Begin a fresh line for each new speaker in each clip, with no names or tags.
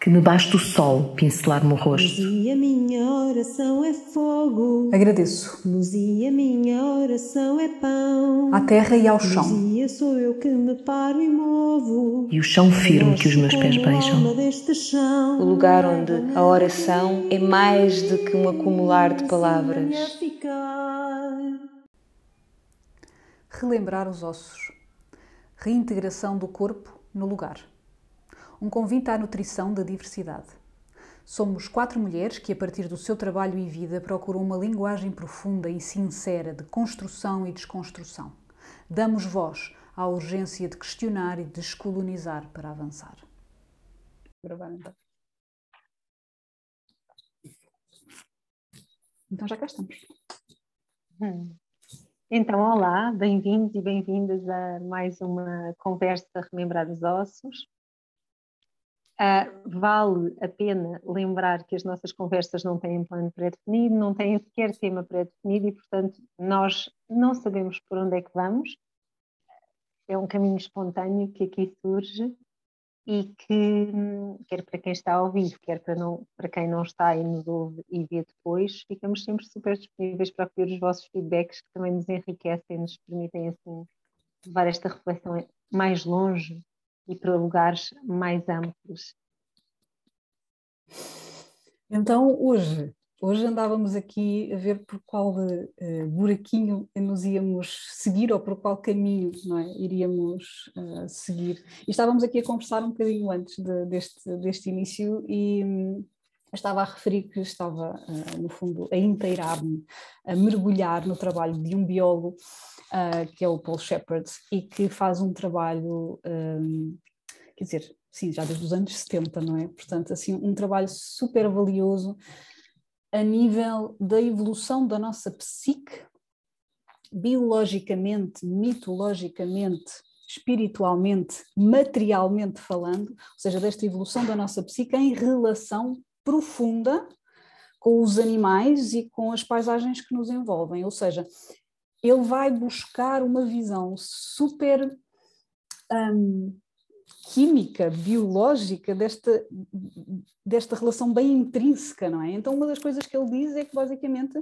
que me basta o sol pincelar-me o rosto.
E a minha oração é fogo.
Agradeço.
Luz e a minha oração é pão.
À terra e ao chão.
Luzia sou eu que me paro e movo.
E o chão firme que os meus pés beijam.
O
lugar onde a oração é mais do que um acumular de palavras.
Relembrar os ossos. Reintegração do corpo no lugar um convite à nutrição da diversidade. Somos quatro mulheres que, a partir do seu trabalho e vida, procuram uma linguagem profunda e sincera de construção e desconstrução. Damos voz à urgência de questionar e descolonizar para avançar. Então. Então já cá estamos.
Hum. Então, olá, bem-vindos e bem-vindas a mais uma conversa Remembrar os Ossos. Uh, vale a pena lembrar que as nossas conversas não têm plano pré-definido, não têm sequer tema pré-definido e, portanto, nós não sabemos por onde é que vamos. É um caminho espontâneo que aqui surge e que, quer para quem está a ouvir, quer para, não, para quem não está e nos ouve e vê depois, ficamos sempre super disponíveis para ouvir os vossos feedbacks que também nos enriquecem e nos permitem assim, levar esta reflexão mais longe e para lugares mais amplos.
Então, hoje, hoje andávamos aqui a ver por qual uh, buraquinho nos íamos seguir ou por qual caminho é? iríamos uh, seguir. E estávamos aqui a conversar um bocadinho antes de, deste, deste início e um, estava a referir que estava, uh, no fundo, a inteirar-me, a mergulhar no trabalho de um biólogo uh, que é o Paul Shepard, e que faz um trabalho, um, quer dizer, sim, já desde os anos 70, não é? Portanto, assim, um trabalho super valioso a nível da evolução da nossa psique, biologicamente, mitologicamente, espiritualmente, materialmente falando, ou seja, desta evolução da nossa psique em relação profunda com os animais e com as paisagens que nos envolvem. Ou seja, ele vai buscar uma visão super um, química, biológica desta, desta relação bem intrínseca, não é? Então, uma das coisas que ele diz é que, basicamente,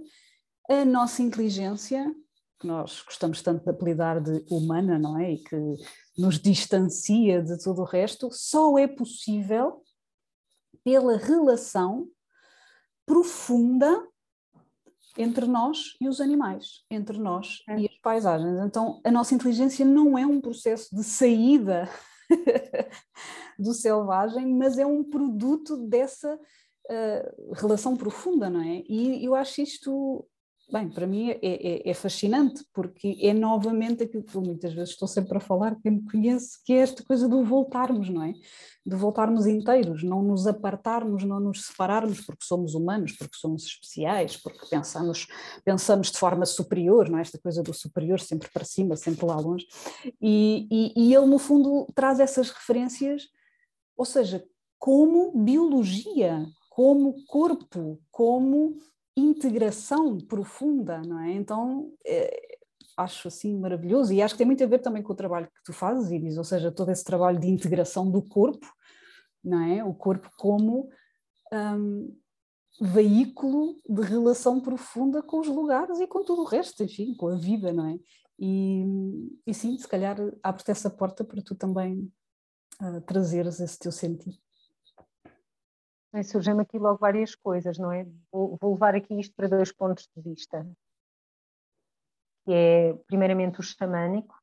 a nossa inteligência, que nós gostamos tanto de apelidar de humana, não é? E que nos distancia de todo o resto, só é possível pela relação profunda entre nós e os animais, entre nós é. e as paisagens. Então, a nossa inteligência não é um processo de saída do selvagem, mas é um produto dessa uh, relação profunda, não é? E eu acho isto Bem, para mim é, é, é, fascinante, porque é novamente aquilo que muitas vezes estou sempre a falar, quem me conhece, que é esta coisa do voltarmos, não é? De voltarmos inteiros, não nos apartarmos, não nos separarmos, porque somos humanos, porque somos especiais, porque pensamos, pensamos de forma superior, não é? Esta coisa do superior sempre para cima, sempre lá longe. E, e, e ele, no fundo, traz essas referências, ou seja, como biologia, como corpo, como integração profunda, não é? Então, é, acho assim maravilhoso e acho que tem muito a ver também com o trabalho que tu fazes, Iris, ou seja, todo esse trabalho de integração do corpo, não é? O corpo como um, veículo de relação profunda com os lugares e com tudo o resto, enfim, com a vida, não é? E, e sim, se calhar abre-te essa porta para tu também uh, trazeres esse teu sentido.
Surgem aqui logo várias coisas, não é? Vou, vou levar aqui isto para dois pontos de vista. Que é, primeiramente, o xamânico,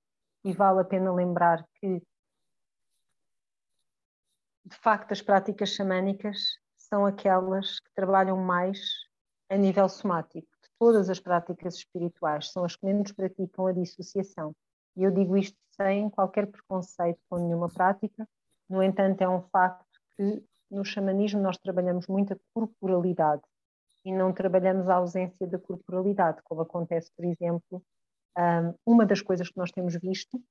e vale a pena lembrar que, de facto, as práticas xamânicas são aquelas que trabalham mais a nível somático. De todas as práticas espirituais, são as que menos praticam a dissociação. E eu digo isto sem qualquer preconceito com nenhuma prática, no entanto, é um facto que no xamanismo nós trabalhamos muito a corporalidade e não trabalhamos a ausência da corporalidade, como acontece, por exemplo, uma das coisas que nós temos visto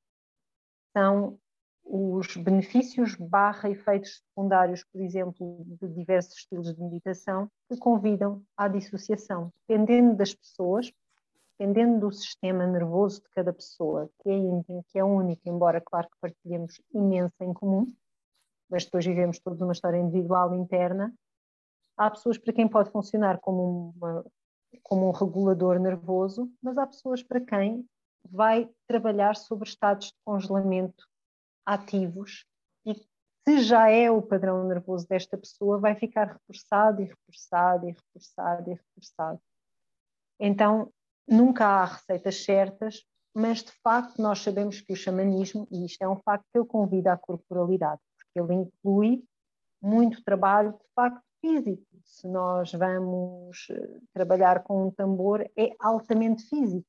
são os benefícios barra efeitos secundários, por exemplo, de diversos estilos de meditação, que convidam à dissociação, dependendo das pessoas, dependendo do sistema nervoso de cada pessoa, que é que é único, embora, claro, que partilhemos imenso em comum, mas depois vivemos todos uma história individual interna. Há pessoas para quem pode funcionar como, uma, como um regulador nervoso, mas há pessoas para quem vai trabalhar sobre estados de congelamento ativos e se já é o padrão nervoso desta pessoa, vai ficar reforçado e reforçado e reforçado e reforçado. Então, nunca há receitas certas, mas de facto nós sabemos que o xamanismo, e isto é um facto que ele convida à corporalidade, ele inclui muito trabalho de facto físico. Se nós vamos eh, trabalhar com um tambor, é altamente físico.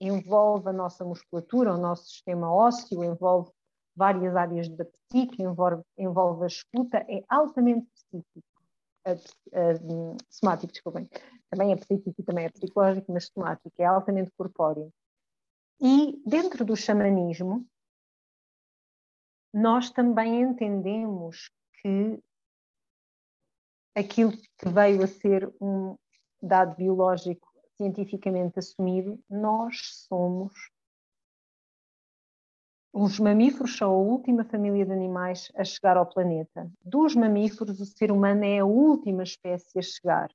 Envolve a nossa musculatura, o nosso sistema ósseo, envolve várias áreas da psique, envolve, envolve a escuta, é altamente específico. A, a, somático, desculpem. Também é psíquico e também é psicológico, mas somático, é altamente corpóreo. E dentro do xamanismo, nós também entendemos que aquilo que veio a ser um dado biológico cientificamente assumido, nós somos os mamíferos são a última família de animais a chegar ao planeta. Dos mamíferos, o ser humano é a última espécie a chegar.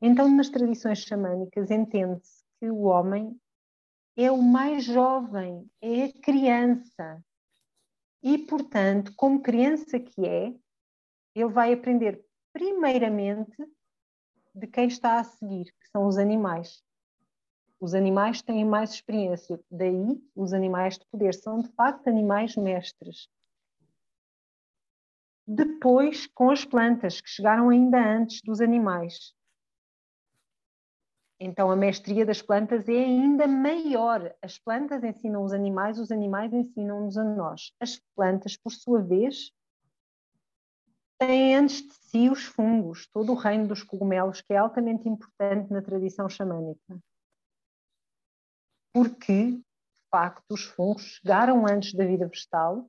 Então, nas tradições xamânicas, entende-se que o homem é o mais jovem, é a criança. E, portanto, como criança que é, ele vai aprender primeiramente de quem está a seguir, que são os animais. Os animais têm mais experiência, daí os animais de poder são de facto animais mestres. Depois, com as plantas, que chegaram ainda antes dos animais. Então, a mestria das plantas é ainda maior. As plantas ensinam os animais, os animais ensinam-nos a nós. As plantas, por sua vez, têm antes de si os fungos, todo o reino dos cogumelos, que é altamente importante na tradição xamânica porque, de facto, os fungos chegaram antes da vida vegetal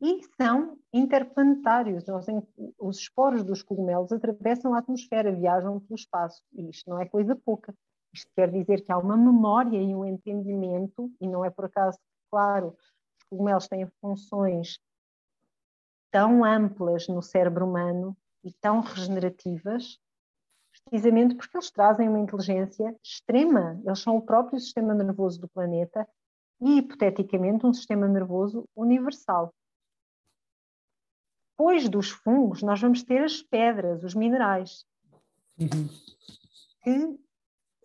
e são interplanetários. Os esporos dos cogumelos atravessam a atmosfera, viajam pelo espaço. E isto não é coisa pouca. Isto quer dizer que há uma memória e um entendimento, e não é por acaso, claro, os cogumelos têm funções tão amplas no cérebro humano e tão regenerativas precisamente porque eles trazem uma inteligência extrema. Eles são o próprio sistema nervoso do planeta e, hipoteticamente, um sistema nervoso universal. Depois dos fungos, nós vamos ter as pedras, os minerais, uhum. que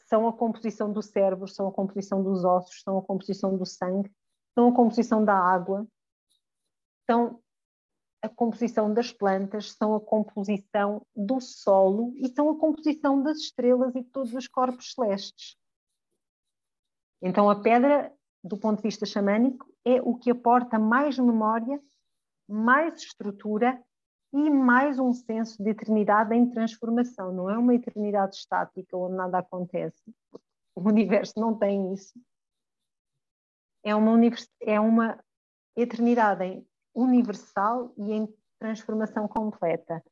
são a composição do cérebro, são a composição dos ossos, são a composição do sangue, são a composição da água, são a composição das plantas, são a composição do solo e são a composição das estrelas e de todos os corpos celestes. Então, a pedra, do ponto de vista xamânico, é o que aporta mais memória, mais estrutura e mais um senso de eternidade em transformação. Não é uma eternidade estática onde nada acontece. O universo não tem isso. É uma, é uma eternidade universal e em transformação completa.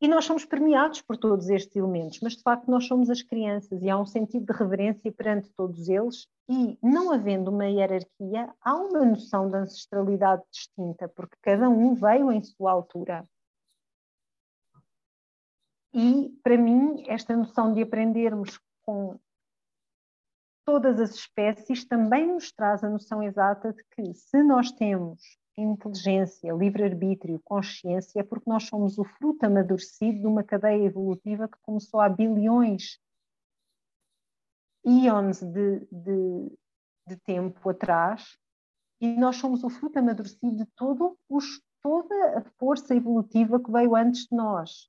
E nós somos permeados por todos estes elementos, mas de facto nós somos as crianças e há um sentido de reverência perante todos eles e não havendo uma hierarquia, há uma noção de ancestralidade distinta, porque cada um veio em sua altura. E para mim, esta noção de aprendermos com todas as espécies também nos traz a noção exata de que se nós temos inteligência, livre-arbítrio, consciência, é porque nós somos o fruto amadurecido de uma cadeia evolutiva que começou há bilhões, íons de, de, de tempo atrás, e nós somos o fruto amadurecido de todo os, toda a força evolutiva que veio antes de nós.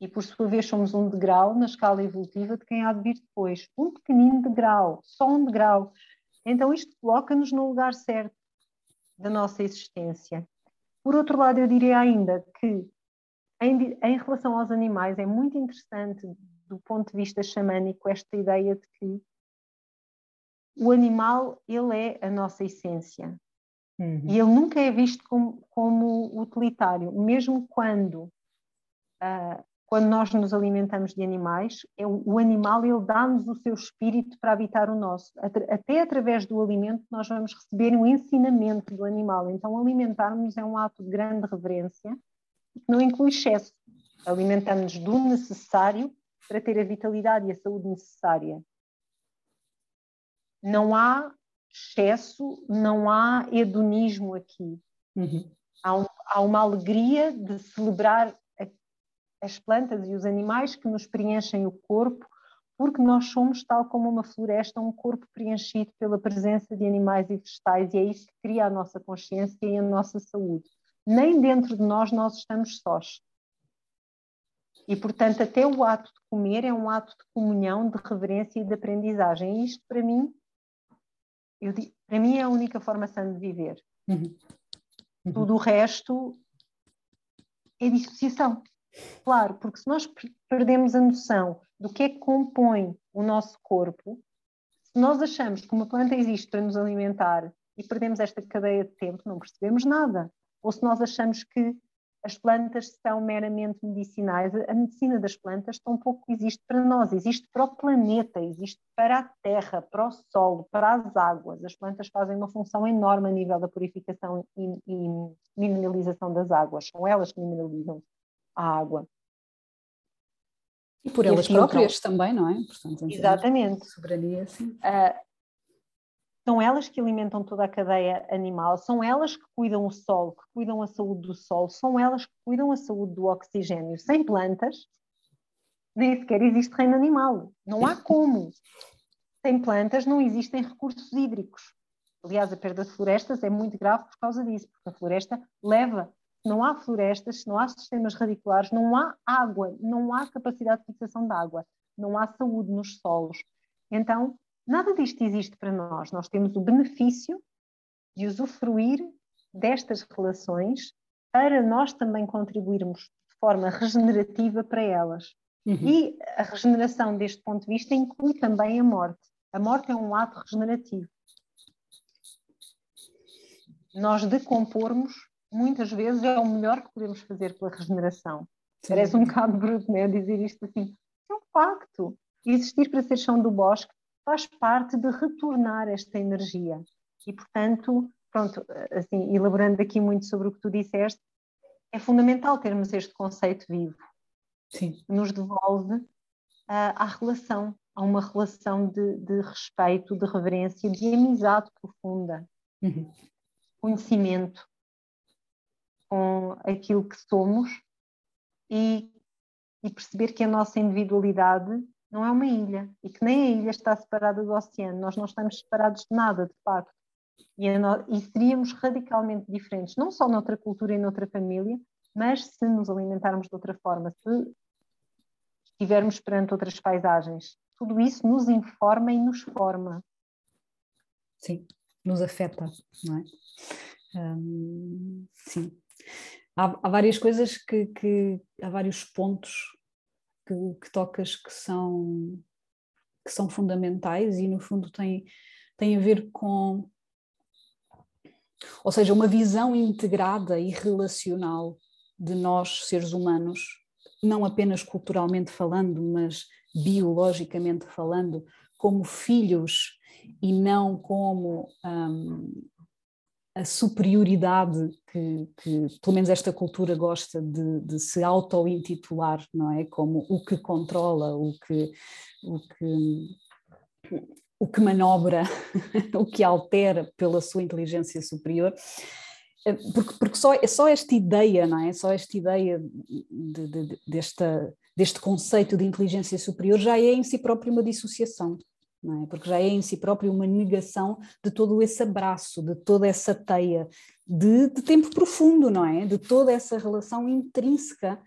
E por sua vez somos um degrau na escala evolutiva de quem há de vir depois. Um pequenino degrau, só um degrau. Então isto coloca-nos no lugar certo da nossa existência. Por outro lado, eu diria ainda que, em, em relação aos animais, é muito interessante, do ponto de vista xamânico, esta ideia de que o animal ele é a nossa essência uhum. e ele nunca é visto como, como utilitário, mesmo quando uh, quando nós nos alimentamos de animais, é o, o animal ele dá-nos o seu espírito para habitar o nosso. Até através do alimento nós vamos receber um ensinamento do animal. Então alimentarmos é um ato de grande reverência que não inclui excesso. Alimentamos-nos do necessário para ter a vitalidade e a saúde necessária. Não há excesso, não há hedonismo aqui. Uhum. Há, um, há uma alegria de celebrar as plantas e os animais que nos preenchem o corpo, porque nós somos, tal como uma floresta, um corpo preenchido pela presença de animais e vegetais, e é isso que cria a nossa consciência e a nossa saúde. Nem dentro de nós nós estamos sós. E, portanto, até o ato de comer é um ato de comunhão, de reverência e de aprendizagem. E isto, para mim, eu, para mim é a única forma sã de viver. Uhum. Uhum. Tudo o resto é dissociação. Claro, porque se nós perdemos a noção do que é que compõe o nosso corpo, se nós achamos que uma planta existe para nos alimentar e perdemos esta cadeia de tempo, não percebemos nada. Ou se nós achamos que as plantas são meramente medicinais, a medicina das plantas tão pouco existe para nós, existe para o planeta, existe para a terra, para o solo, para as águas. As plantas fazem uma função enorme a nível da purificação e, e mineralização das águas, são elas que mineralizam a água.
E por elas e assim, próprias também, não é?
Portanto, exatamente.
Soberania, sim.
Uh, são elas que alimentam toda a cadeia animal, são elas que cuidam o solo, que cuidam a saúde do solo, são elas que cuidam a saúde do oxigênio. Sem plantas, nem sequer existe reino animal. Não há como. Sem plantas não existem recursos hídricos. Aliás, a perda de florestas é muito grave por causa disso, porque a floresta leva não há florestas, não há sistemas radiculares, não há água, não há capacidade de fixação de água, não há saúde nos solos. Então, nada disto existe para nós. Nós temos o benefício de usufruir destas relações para nós também contribuirmos de forma regenerativa para elas. Uhum. E a regeneração, deste ponto de vista, inclui também a morte. A morte é um ato regenerativo. Nós decompormos muitas vezes é o melhor que podemos fazer pela regeneração. Sim. Parece um bocado bruto, né? Dizer isto assim. É um facto. Existir para ser chão do bosque faz parte de retornar esta energia. E, portanto, pronto, assim, elaborando aqui muito sobre o que tu disseste, é fundamental termos este conceito vivo. Sim. Nos devolve uh, à relação, a uma relação de, de, respeito, de reverência, de amizade profunda, uhum. conhecimento com aquilo que somos e, e perceber que a nossa individualidade não é uma ilha e que nem a ilha está separada do oceano, nós não estamos separados de nada, de facto. E, e, seríamos radicalmente diferentes, não só noutra cultura e noutra família, mas se nos alimentarmos de outra forma, se estivermos perante outras paisagens. Tudo isso nos informa e nos forma.
Sim, nos afeta, não é? Hum, sim, há, há várias coisas que, que, há vários pontos que, que, tocas que são que são fundamentais e no fundo tem, tem a ver com ou seja, uma visão integrada e relacional de nós, seres humanos, não apenas culturalmente falando, mas biologicamente falando, como filhos e não como um, a superioridade que, que, pelo menos esta cultura gosta de, de se auto-intitular, não é? Como o que controla, o que, o que, o que manobra, o que altera pela sua inteligência superior. Eh, porque, porque só, só esta ideia, não é? Só esta ideia de, de, desta, deste conceito de inteligência superior já é em si próprio uma dissociação é? porque já é em si próprio uma negação de todo esse abraço, de toda essa teia de, de tempo profundo, não é? De toda essa relação intrínseca,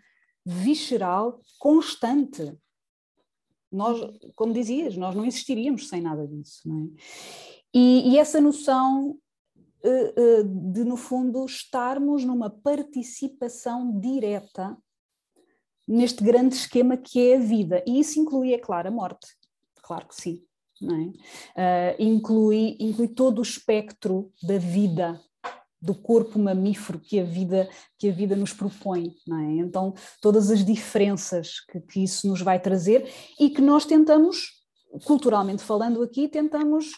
visceral, constante. Nós, como dizias, nós não existiríamos sem nada disso, não é? E, e essa noção uh, uh, de, no fundo, estarmos numa participação direta neste grande esquema que é a vida. E isso inclui, é claro, a morte. Claro que sim é? uh, inclui, inclui todo o espectro da vida, do corpo mamífero que a vida que a vida nos propõe, é? Então todas as diferenças que, que isso nos vai trazer e que nós tentamos, culturalmente falando aqui, tentamos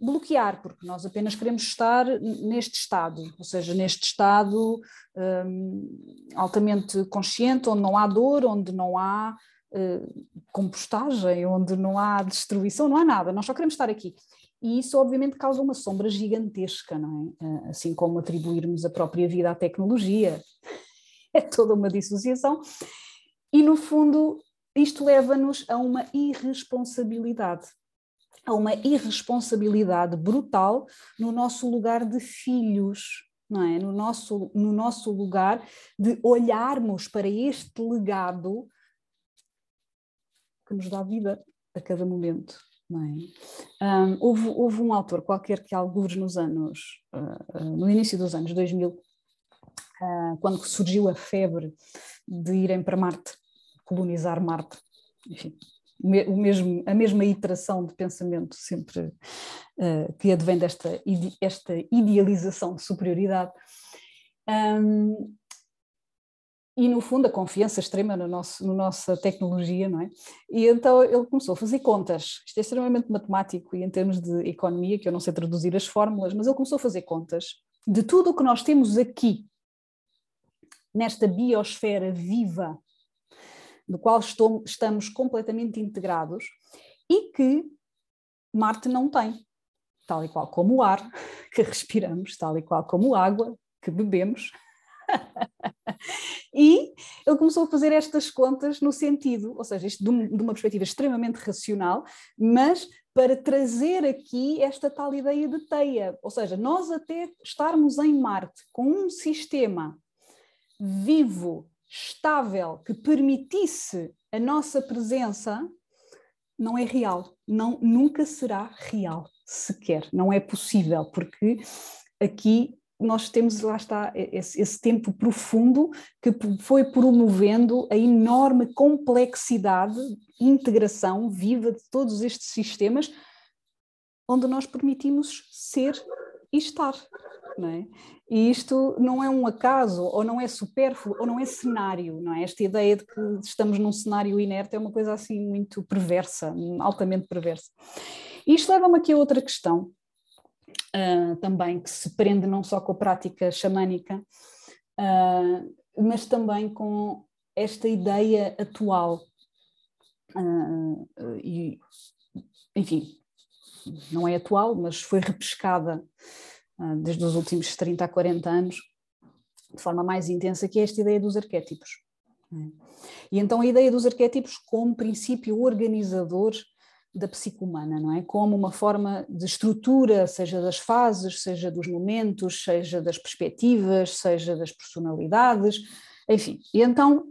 bloquear, porque nós apenas queremos estar neste estado, ou seja, neste estado um, altamente consciente, onde não há dor, onde não há compostagem, onde não há destruição, não há nada, nós só queremos estar aqui. E isso, obviamente, causa uma sombra gigantesca, não é? Uh, assim como atribuirmos a própria vida à tecnologia. É toda uma dissociação. E, no fundo, isto leva-nos a uma irresponsabilidade a uma irresponsabilidade brutal no nosso lugar de filhos, não é? No nosso, no nosso lugar de olharmos para este legado que nos dá vida a cada momento. É? um, houve, houve um autor qualquer que alguns nos anos, uh, uh, no início dos anos 2000, uh, quando surgiu a febre de irem para Marte, colonizar Marte, enfim, o mesmo, a mesma iteração de pensamento sempre uh, que advém desta esta idealização de superioridade. Um, e no fundo a confiança extrema no nosso, na nossa tecnologia, não é? E então ele começou a fazer contas, isto é extremamente matemático e em termos de economia, que eu não sei traduzir as fórmulas, mas ele começou a fazer contas de tudo o que nós temos aqui, nesta biosfera viva do qual estou, estamos completamente integrados e que Marte não tem, tal e qual como o ar que respiramos, tal e qual como a água que bebemos. e ele começou a fazer estas contas no sentido, ou seja, isto de uma perspectiva extremamente racional, mas para trazer aqui esta tal ideia de teia, ou seja, nós até estarmos em Marte com um sistema vivo estável que permitisse a nossa presença não é real, não nunca será real sequer, não é possível porque aqui nós temos lá está esse, esse tempo profundo que foi promovendo a enorme complexidade, integração viva de todos estes sistemas, onde nós permitimos ser e estar. Não é? E isto não é um acaso, ou não é supérfluo, ou não é cenário, não é? Esta ideia de que estamos num cenário inerte é uma coisa assim muito perversa, altamente perversa. E isto leva-me aqui a outra questão, uh, também, que se prende não só com a prática xamânica, uh, mas também com esta ideia atual. Uh, e, enfim, não é atual, mas foi repescada desde os últimos 30 a 40 anos, de forma mais intensa, que é esta ideia dos arquétipos. É? E então a ideia dos arquétipos como princípio organizador da psique humana, não é? Como uma forma de estrutura, seja das fases, seja dos momentos, seja das perspectivas, seja das personalidades, enfim. E então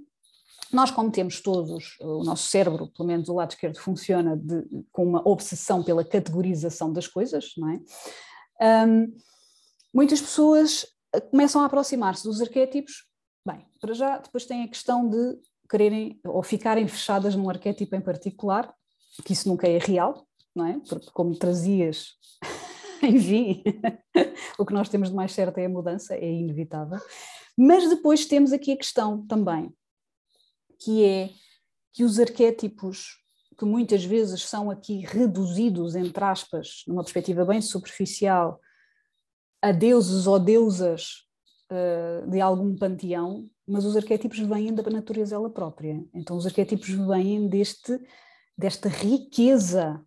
nós, como temos todos, o nosso cérebro, pelo menos o lado esquerdo, funciona de, com uma obsessão pela categorização das coisas, não é? Um, muitas pessoas eh, começam a aproximar-se dos arquétipos. Bem, para já, depois tem a questão de quererem ou ficarem fechadas num arquétipo em particular, que isso nunca é real, não é? Porque, como trazias, enfim, o que nós temos de mais certo é a mudança, é inevitável. Mas depois temos aqui a questão também, que é que os arquétipos que muitas vezes são aqui reduzidos, entre aspas, numa perspectiva bem superficial, a deuses ou deusas uh, de algum panteão, mas os arquétipos vêm da natureza ela própria. Então os arquétipos vêm deste, desta riqueza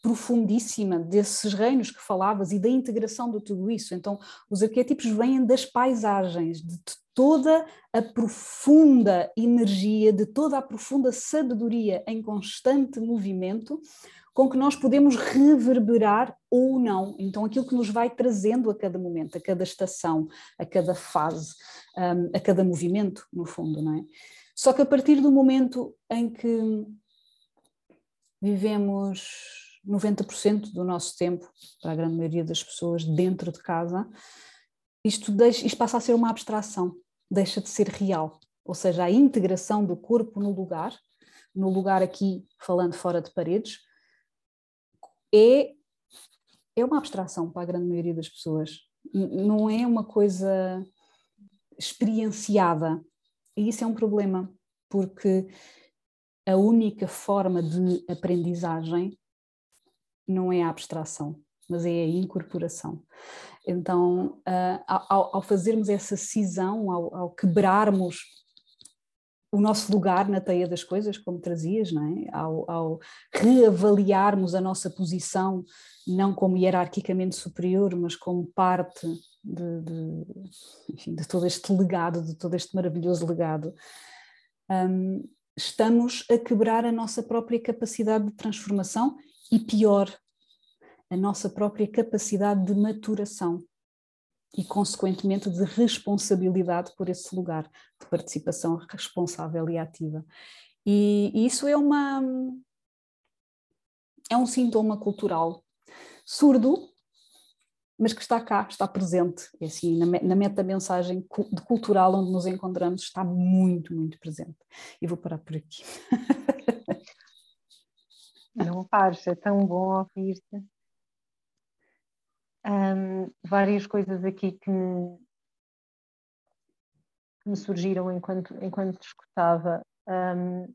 profundíssima desses reinos que falavas e da integração de tudo isso. Então os arquétipos vêm das paisagens, de toda a profunda energia, de toda a profunda sabedoria em constante movimento, com que nós podemos reverberar ou não. Então, aquilo que nos vai trazendo a cada momento, a cada estação, a cada fase, um, a cada movimento, no fundo, não é? Só que a partir do momento em que vivemos 90% do nosso tempo, para a grande maioria das pessoas, dentro de casa, isto, deixa, isto passa a ser uma abstração, deixa de ser real. Ou seja, a integração do corpo no lugar, no lugar aqui, falando fora de paredes, é, é uma abstração para a grande maioria das pessoas. não é uma coisa experienciada. E isso é um problema, porque a única forma de aprendizagem não é a abstração, mas é a incorporação. Então, uh, ao, ao, fazermos essa cisão, ao, ao, quebrarmos o nosso lugar na teia das coisas, como trazias, não é? ao, ao reavaliarmos a nossa posição, não como hierarquicamente superior, mas como parte de, de, enfim, de todo este legado, de todo este maravilhoso legado, um, estamos a quebrar a nossa própria capacidade de transformação e, pior, a nossa própria capacidade de maturação e, consequentemente, de responsabilidade por esse lugar de participação responsável e ativa. E, e isso é uma é um sintoma cultural surdo, mas que está cá, está presente. É assim, na, meta-mensagem cultural onde nos encontramos, está muito, muito presente. E vou parar por aqui.
Não pares, é tão bom ouvir-te. Um, várias coisas aqui que me, que me surgiram enquanto, enquanto te escutava. Um,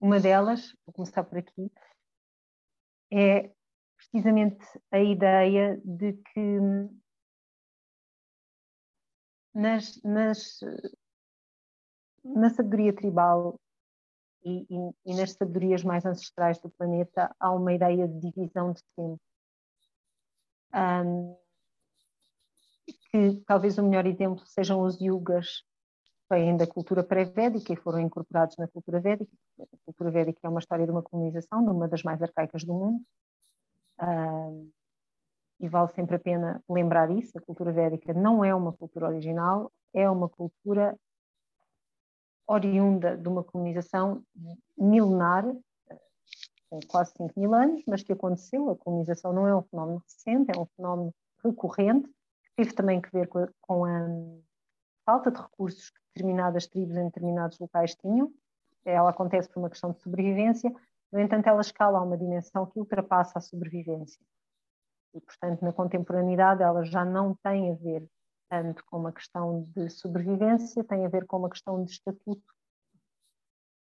uma delas, vou começar por aqui, é precisamente a ideia de que nas, nas, na sabedoria tribal e, e, e, nas sabedorias mais ancestrais do planeta há uma ideia de divisão de tempo. Um, que talvez o melhor exemplo sejam os yugas que vêm da cultura pré-védica e foram incorporados na cultura védica. A cultura védica é uma história de uma colonização, de uma das mais arcaicas do mundo, Uh, e vale sempre a pena lembrar isso: a cultura védica não é uma cultura original, é uma cultura oriunda de uma colonização milenar, com quase 5 mil anos, mas que aconteceu. A colonização não é um fenómeno recente, é um fenómeno recorrente, que teve também que ver com a, com a falta de recursos que determinadas tribos em determinados locais tinham. Ela acontece por uma questão de sobrevivência, no entanto, ela escala a uma dimensão que ultrapassa a sobrevivência. E, portanto, na contemporaneidade, ela já não tem a ver tanto com uma questão de sobrevivência, tem a ver com uma questão de estatuto.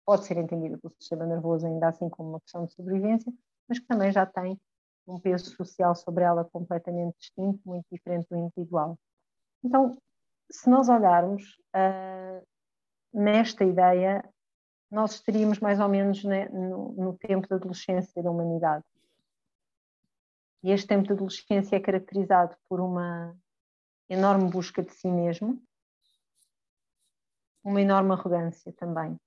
Pode ser entendida pelo sistema nervoso ainda assim como uma questão de sobrevivência, mas que também já tem um peso social sobre ela completamente distinto, muito diferente do individual. Então, se nós olharmos uh, nesta ideia, nós estaríamos mais ou menos né, no, no tempo da adolescência da humanidade. E este tempo de adolescência é caracterizado por uma enorme busca de si mesmo, uma enorme arrogância também.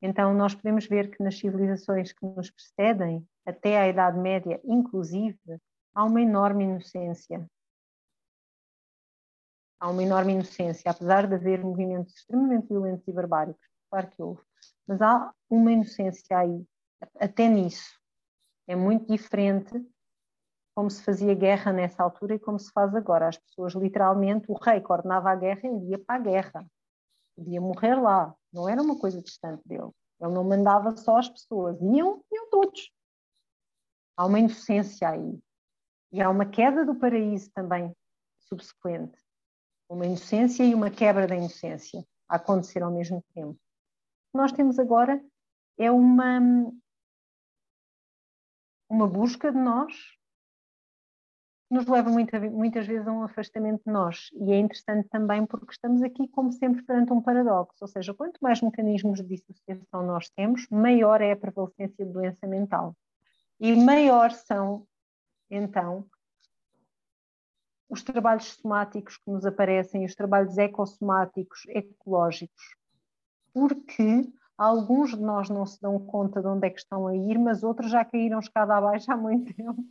Então, nós podemos ver que nas civilizações que nos precedem, até à Idade Média, inclusive, há uma enorme inocência há uma enorme inocência, apesar de haver movimentos extremamente violentos e barbáricos, claro que houve, mas há uma inocência aí, até nisso. É muito diferente como se fazia guerra nessa altura e como se faz agora. As pessoas, literalmente, o rei coordenava a guerra e ia para a guerra. Podia morrer lá, não era uma coisa distante dele. Ele não mandava só as pessoas, iam, iam todos. Há uma inocência aí. E há uma queda do paraíso também subsequente uma inocência e uma quebra da inocência a acontecer ao mesmo tempo. O que nós temos agora é uma, uma busca de nós que nos leva muita, muitas vezes a um afastamento de nós. E é interessante também porque estamos aqui, como sempre, perante um paradoxo. Ou seja, quanto mais mecanismos de dissociação nós temos, maior é a prevalecência de doença mental. E maior são, então, os trabalhos somáticos que nos aparecem, os trabalhos ecossomáticos, ecológicos, porque alguns de nós não se dão conta de onde é que estão a ir, mas outros já caíram escada abaixo há muito tempo.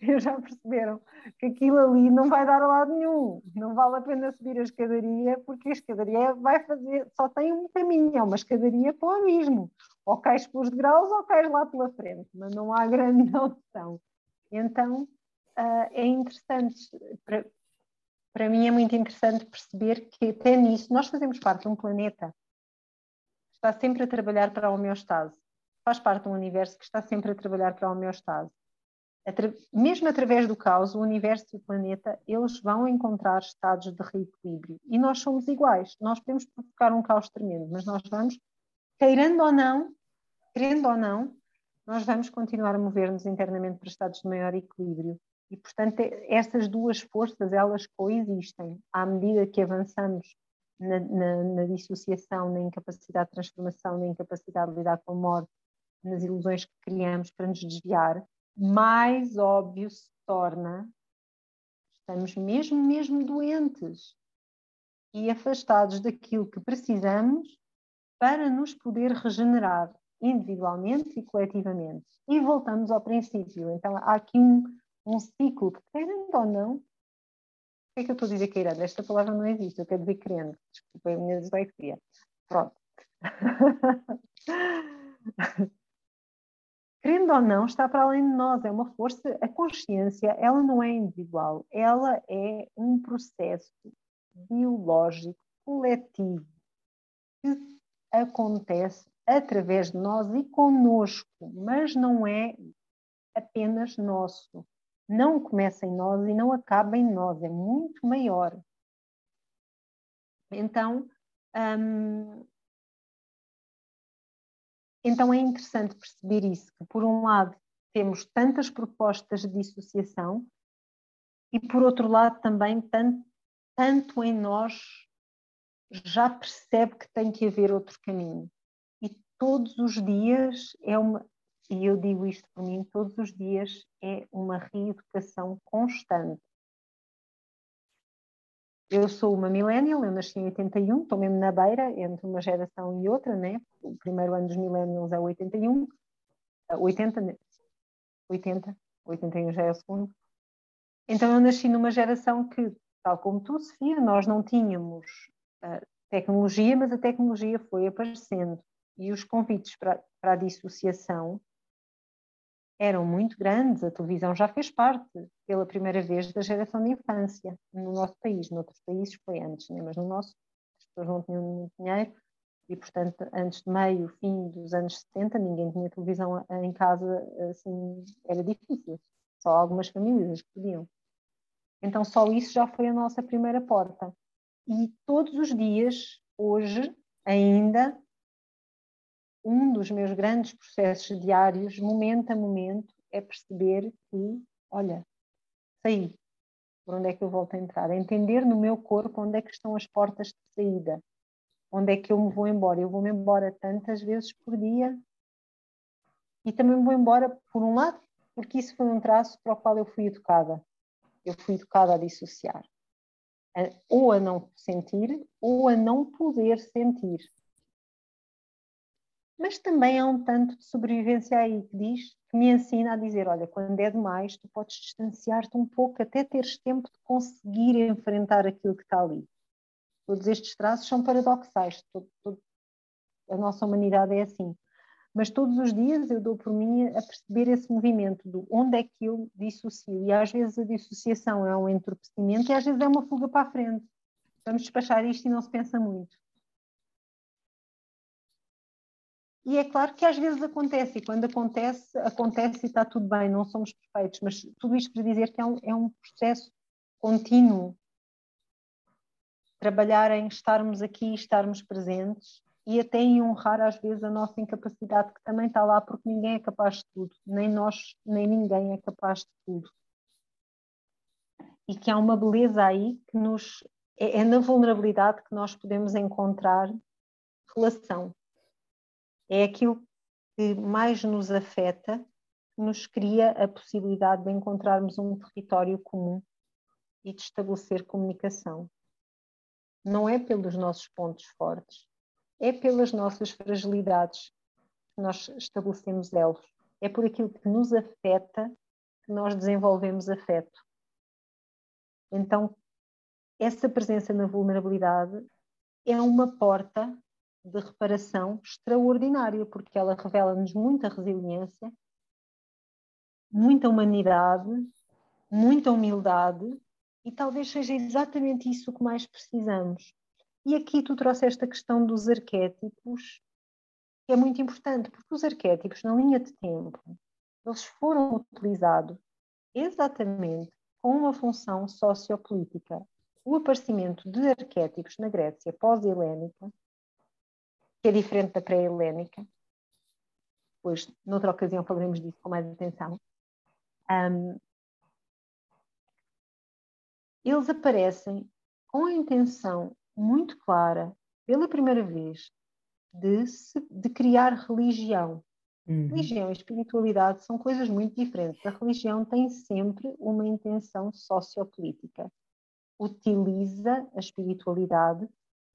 E já perceberam que aquilo ali não vai dar a lado nenhum, não vale a pena subir a escadaria, porque a escadaria vai fazer, só tem um caminho, é uma escadaria para o abismo, ou cais pelos degraus ou cais lá pela frente, mas não há grande opção. Então, uh, é interessante, para, para mim é muito interessante perceber que até nisso nós fazemos parte de um planeta que está sempre a trabalhar para a homeostase, faz parte de um universo que está sempre a trabalhar para a homeostase. mesmo através do caos, o universo e o planeta, eles vão encontrar estados de reequilíbrio. E nós somos iguais. Nós podemos provocar um caos tremendo, mas nós vamos, queirando ou não, querendo ou não, nós vamos continuar a mover-nos internamente para estados de maior equilíbrio. E, portanto, essas duas forças, elas coexistem. À medida que avançamos na, na, na dissociação, na incapacidade de transformação, na incapacidade de lidar com a morte, nas ilusões que criamos para nos desviar, mais óbvio se torna estamos mesmo, mesmo doentes e afastados daquilo que precisamos para nos poder regenerar individualmente e coletivamente. E voltamos ao princípio. Então, há aqui um, um ciclo que, querendo ou não, o que é que eu estou a dizer querendo? Esta palavra não existe, eu quero dizer querendo. Desculpa a minha dislexia. Pronto. querendo ou não, está para além de nós, é uma força, a consciência, ela não é individual, ela é um processo biológico, coletivo, que acontece através de nós e conosco, mas não é apenas nosso. Não começa em nós e não acaba em nós, é muito maior. Então, hum, então é interessante perceber isso, que por um lado temos tantas propostas de dissociação e por outro lado também tanto, tanto em nós já percebe que tem que haver outro caminho. E todos os dias é uma, e eu digo isto por mim, todos os dias é uma reeducação constante. Eu sou uma millennial, eu nasci em 81, estou mesmo na beira entre uma geração e outra, né? O primeiro ano dos millennials é 81, 80, 80, 81 já é o segundo. Então eu nasci numa geração que, tal como tu, Sofia, nós não tínhamos uh, tecnologia, mas a tecnologia foi aparecendo e os convites para, para a dissociação eram muito grandes, a televisão já fez parte, pela primeira vez, da geração de infância no nosso país. Noutros países foi antes, né? mas no nosso as pessoas não tinham muito dinheiro e, portanto, antes de meio, fim dos anos 70, ninguém tinha televisão em casa, assim, era difícil. Só algumas famílias podiam. Então, só isso já foi a nossa primeira porta. E todos os dias, hoje, ainda, um dos meus grandes processos diários, momento a momento, é perceber que, olha, saí. Por onde é que eu volto a entrar? Entender no meu corpo onde é que estão as portas de saída. Onde é que eu me vou embora? Eu vou-me embora tantas vezes por dia e também me vou embora, por um lado, porque isso foi um traço para o qual eu fui educada. Eu fui educada a dissociar. Ou a não sentir, ou a não poder sentir. Mas também há um tanto de sobrevivência aí que diz, que me ensina a dizer, olha, quando é demais, tu podes distanciar-te um pouco até teres tempo de conseguir enfrentar aquilo que está ali. Todos estes traços são paradoxais, todo, todo, a nossa humanidade é assim. Mas todos os dias eu dou por mim a perceber esse movimento do onde é que eu dissocio. E às vezes a dissociação é um entorpecimento e às vezes é uma fuga para a frente. Vamos despachar isto e não se pensa muito. E é claro que às vezes acontece, e quando acontece, acontece e está tudo bem, não somos perfeitos, mas tudo isto para dizer que é um, é um processo contínuo. Trabalhar em estarmos aqui, estarmos presentes e até em honrar às vezes a nossa incapacidade, que também está lá, porque ninguém é capaz de tudo, nem nós, nem ninguém é capaz de tudo. E que há uma beleza aí que nos. É, é na vulnerabilidade que nós podemos encontrar relação é aquilo que mais nos afeta, nos cria a possibilidade de encontrarmos um território comum e de estabelecer comunicação. Não é pelos nossos pontos fortes, é pelas nossas fragilidades que nós estabelecemos elos. É por aquilo que nos afeta que nós desenvolvemos afeto. Então, essa presença na vulnerabilidade é uma porta de reparação extraordinária, porque ela revela-nos muita resiliência, muita humanidade, muita humildade e talvez seja exatamente isso que mais precisamos. E aqui tu trouxeste a questão dos arquétipos, que é muito importante, porque os arquétipos, na linha de tempo, eles foram utilizados exatamente com uma função sociopolítica. O aparecimento de arquétipos na Grécia pós-helénica, que é diferente da pré-helénica, depois, noutra ocasião, falaremos disso com mais atenção. Um, eles aparecem com a intenção muito clara, pela primeira vez, de, se, de criar religião. Uhum. Religião e espiritualidade são coisas muito diferentes. A religião tem sempre uma intenção sociopolítica. Utiliza a espiritualidade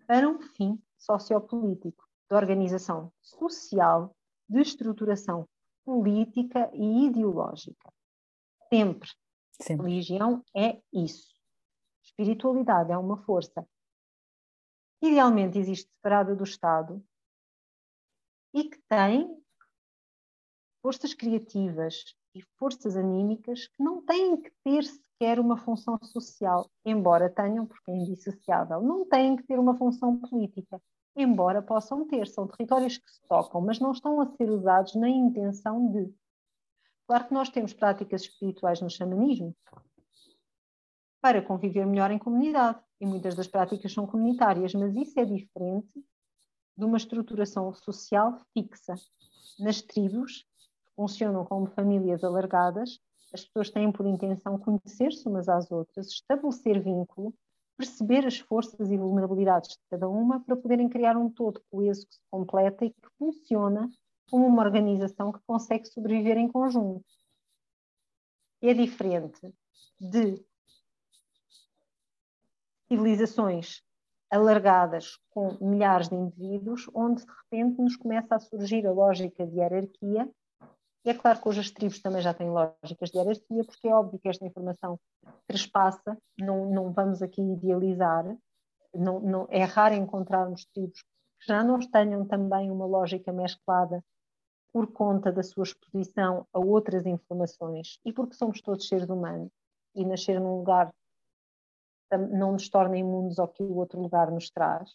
para um fim sociopolítico, de organização social, de estruturação política e ideológica. Sempre. sempre. Religião é isso. Espiritualidade é uma força idealmente existe separada do Estado e que tem forças criativas e forças anímicas que não têm que ter sequer uma função social, embora tenham, porque é indissociável, não têm que ter uma função política, embora possam ter. São territórios que se tocam, mas não estão a ser usados na intenção de. Claro que nós temos práticas espirituais no xamanismo para conviver melhor em comunidade, e muitas das práticas são comunitárias, mas isso é diferente de uma estruturação social fixa. Nas tribos, funcionam como famílias alargadas, as pessoas têm por intenção conhecer-se umas às outras, estabelecer vínculo, perceber as forças e vulnerabilidades de cada uma para poderem criar um todo coeso que se completa e que funciona como uma organização que consegue sobreviver em conjunto. É diferente de civilizações alargadas com milhares de indivíduos, onde de repente nos começa a surgir a lógica de hierarquia. E é claro que hoje as tribos também já têm lógicas de hierarquia, porque é óbvio que esta informação trespassa, não, não vamos aqui idealizar, não, não, é raro encontrarmos tribos que já não tenham também uma lógica mesclada por conta da sua exposição a outras informações e porque somos todos seres humanos e nascer num lugar não nos torna imunes ao que o outro lugar nos traz.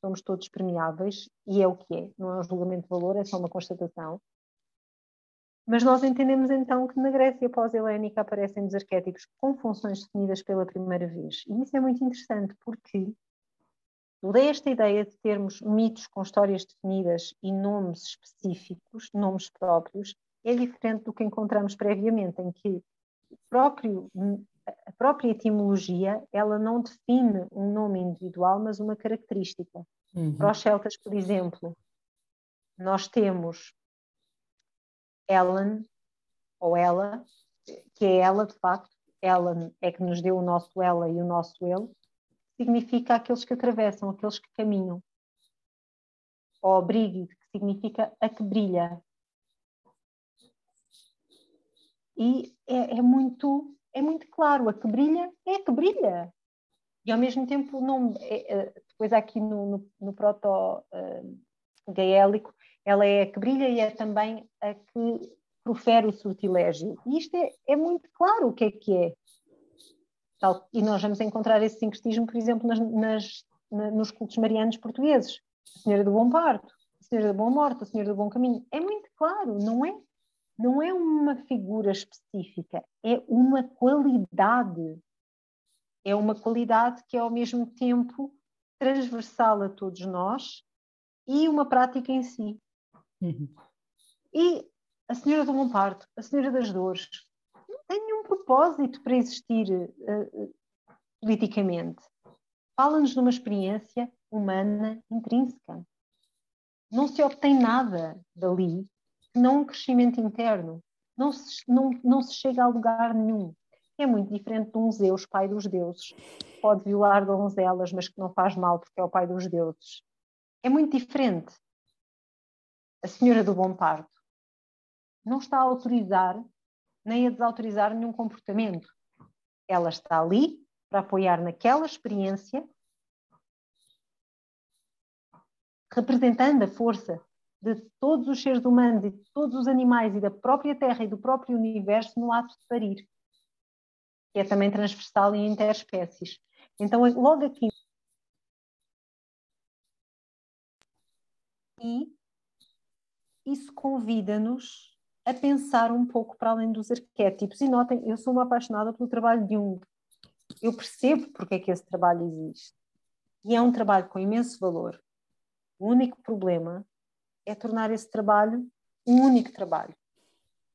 Somos todos permeáveis e é o que é, não é um julgamento de valor, é só uma constatação. Mas nós entendemos então que na Grécia pós-helénica aparecem os arquétipos com funções definidas pela primeira vez. E isso é muito interessante porque toda esta ideia de termos mitos com histórias definidas e nomes específicos, nomes próprios, é diferente do que encontramos previamente, em que próprio a própria etimologia ela não define um nome individual, mas uma característica. Uhum. Para os celtas, por exemplo, nós temos Ellen, ou ela, que é ela de facto, Ellen é que nos deu o nosso ela e o nosso ele, significa aqueles que atravessam, aqueles que caminham. Ou Brigid, que significa a que brilha. E é, é muito é muito claro, a que brilha é a que brilha. E ao mesmo tempo, não, é, é, depois aqui no, no, no proto-gaélico, uh, ela é a que brilha e é também a que profere o sortilégio. E isto é, é muito claro o que é que é. Tal, e nós vamos encontrar esse sincretismo, por exemplo, nas, nas, na, nos cultos marianos portugueses. A Senhora do Bom Parto, a Senhora da Boa Morte, a Senhora do Bom Caminho. É muito claro, não é? não é uma figura específica, é uma qualidade. É uma qualidade que é ao mesmo tempo transversal a todos nós e uma prática em si. Uhum. E a Senhora do Bom Parto, a Senhora das Dores, não tem nenhum propósito para existir uh, politicamente. Fala-nos de uma experiência humana intrínseca. Não se obtém nada dali não um crescimento interno. Não se, não, não se chega a lugar nenhum. É muito diferente de um Zeus, pai dos deuses. Pode violar donzelas, mas que não faz mal porque é o pai dos deuses. É muito diferente. A senhora do bom parto não está a autorizar nem a desautorizar nenhum comportamento. Ela está ali para apoiar naquela experiência, representando a força de todos os seres humanos e de todos os animais e da própria Terra e do próprio universo no ato de parir, que é também transversal e interespécies. Então, logo aqui. E isso convida-nos a pensar um pouco para além dos arquétipos. E notem, eu sou uma apaixonada pelo trabalho de Jung. Eu percebo porque é que esse trabalho existe. E é um trabalho com imenso valor. O único problema é tornar esse trabalho um único trabalho.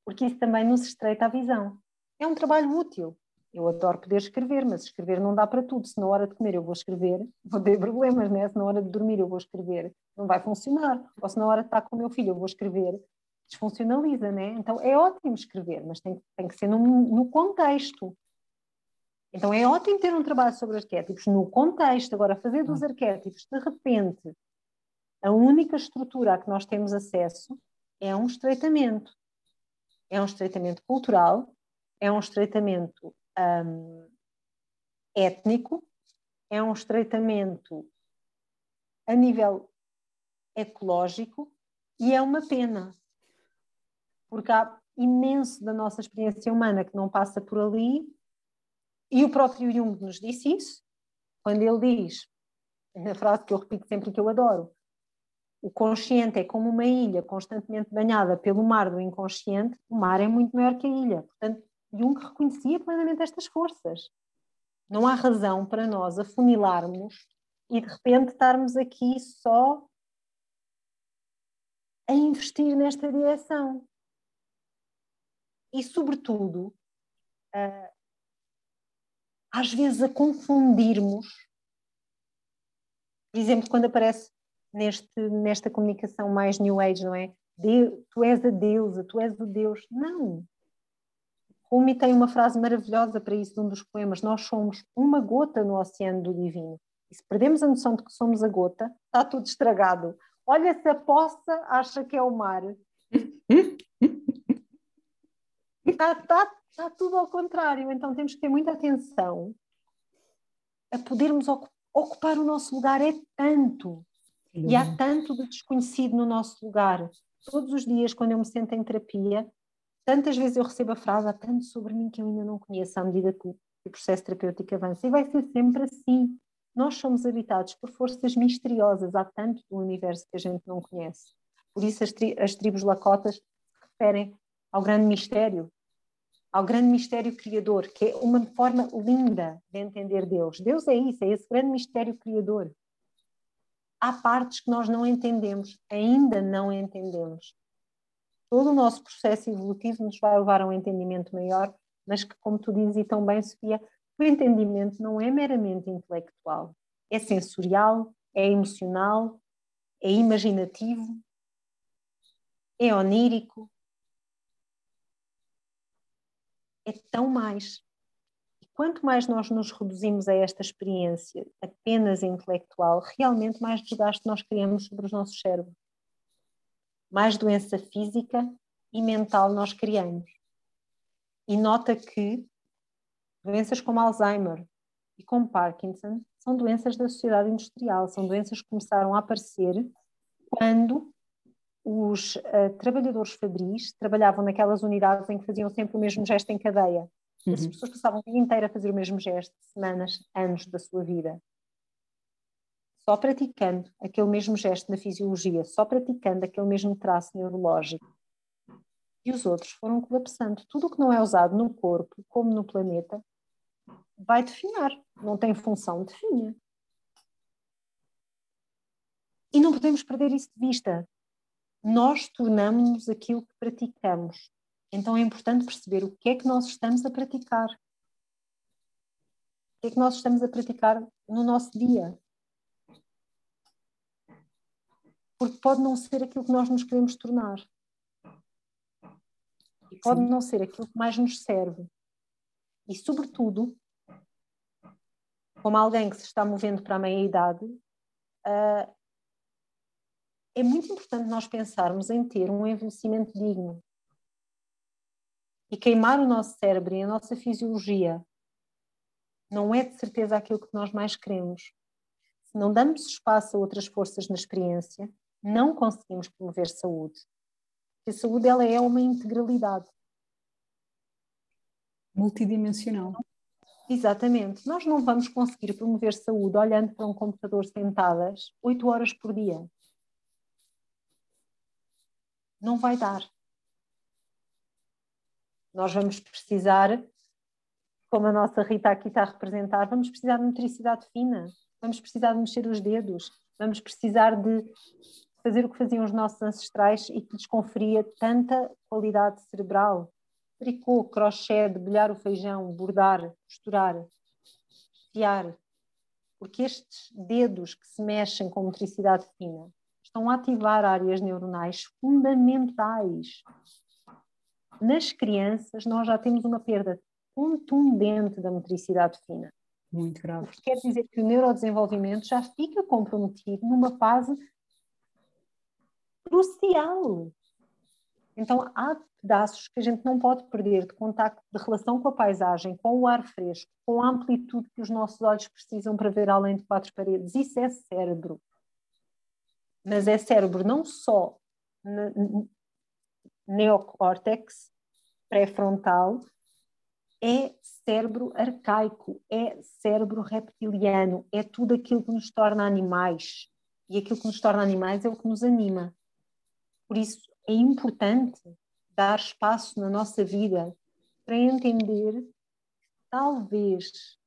Porque isso também nos estreita a visão. É um trabalho útil. Eu adoro poder escrever, mas escrever não dá para tudo. Se na hora de comer eu vou escrever, vou ter problemas, né? Se na hora de dormir eu vou escrever, não vai funcionar. Ou se na hora de estar com o meu filho eu vou escrever, desfuncionaliza, né? Então é ótimo escrever, mas tem, tem que ser no, no contexto. Então é ótimo ter um trabalho sobre arquétipos no contexto. Agora, fazer dos arquétipos, de repente, a única estrutura a que nós temos acesso é um estreitamento. É um estreitamento cultural, é um estreitamento um, étnico, é um estreitamento a nível ecológico e é uma pena, porque há imenso da nossa experiência humana que não passa por ali, e o próprio Jung nos disse isso, quando ele diz, na frase que eu repito sempre que eu adoro, o consciente é como uma ilha constantemente banhada pelo mar do inconsciente, o mar é muito maior que a ilha. Portanto, Jung reconhecia plenamente estas forças. Não há razão para nós afunilarmos e de repente estarmos aqui só a investir nesta direção. E, sobretudo, às vezes a confundirmos, por exemplo, quando aparece neste, nesta comunicação mais New Age, não é? De, tu és a deusa, tu és o Deus. Não. Rumi tem uma frase maravilhosa para isso num dos poemas. Nós somos uma gota no oceano do divino. E se perdemos a noção de que somos a gota, está tudo estragado. Olha se a poça acha que é o mar. está, está, está tudo ao contrário. Então temos que ter muita atenção a podermos ocupar o nosso lugar. É tanto. E há tanto de desconhecido no nosso lugar. Todos os dias, quando eu me sento em terapia, tantas vezes eu recebo a frase: há tanto sobre mim que eu ainda não conheço, à medida que o processo terapêutico avança. E vai ser sempre assim. Nós somos habitados por forças misteriosas, há tanto do universo que a gente não conhece. Por isso, as, tri as tribos lacotas se referem ao grande mistério, ao grande mistério criador, que é uma forma linda de entender Deus. Deus é isso, é esse grande mistério criador há partes que nós não entendemos, ainda não entendemos. Todo o nosso processo evolutivo nos vai levar a um entendimento maior, mas que, como tu dizes e tão bem, Sofia, o entendimento não é meramente intelectual, é sensorial, é emocional, é imaginativo, é onírico, é tão mais. Quanto mais nós nos reduzimos a esta experiência apenas intelectual, realmente mais desgaste nós criamos sobre os nossos cérebros. Mais doença física e mental nós criamos. E nota que doenças como Alzheimer e como Parkinson são doenças da sociedade industrial, são doenças que começaram a aparecer quando os uh, trabalhadores fabris trabalhavam naquelas unidades em que faziam sempre o mesmo gesto em cadeia. Uhum. As pessoas passavam a vida inteira a fazer o mesmo gesto, semanas, anos da sua vida. Só praticando aquele mesmo gesto na fisiologia, só praticando aquele mesmo traço neurológico. E os outros foram colapsando. Tudo o que não é usado no corpo, como no planeta, vai definhar. Não tem função, definha. E não podemos perder isso de vista. Nós tornamos-nos aquilo que praticamos. Então é importante perceber o que é que nós estamos a praticar. O que é que nós estamos a praticar no nosso dia. Porque pode não ser aquilo que nós nos queremos tornar. E pode Sim. não ser aquilo que mais nos serve. E, sobretudo, como alguém que se está movendo para a meia-idade, uh, é muito importante nós pensarmos em ter um envelhecimento digno e queimar o nosso cérebro e a nossa fisiologia não é de certeza aquilo que nós mais queremos. Se não damos espaço a outras forças na experiência, não conseguimos promover saúde. Porque a saúde ela é uma integralidade.
Multidimensional.
Exatamente. Nós não vamos conseguir promover saúde olhando para um computador sentadas oito horas por dia. Não vai dar Nós vamos precisar, como a nossa Rita aqui está a representar, vamos precisar de motricidade fina, vamos precisar de mexer os dedos, vamos precisar de fazer o que faziam os nossos ancestrais e que lhes conferia tanta qualidade cerebral. Tricô, crochê, debulhar o feijão, bordar, costurar, fiar. Porque estes dedos que se mexem com motricidade fina estão a ativar áreas neuronais fundamentais. Nas crianças, nós já temos uma perda contundente da motricidade fina.
Muito grave.
Quer dizer que o neurodesenvolvimento já fica comprometido numa fase crucial. Então, há pedaços que a gente não pode perder de contacto, de relação com a paisagem, com o ar fresco, com a amplitude que os nossos olhos precisam para ver além de quatro paredes. Isso é cérebro. Mas é cérebro não só neocórtex, pré-frontal, é cérebro arcaico, é cérebro reptiliano, é tudo aquilo que nos torna animais. E aquilo que nos torna animais é o que nos anima. Por isso é importante dar espaço na nossa vida para entender talvez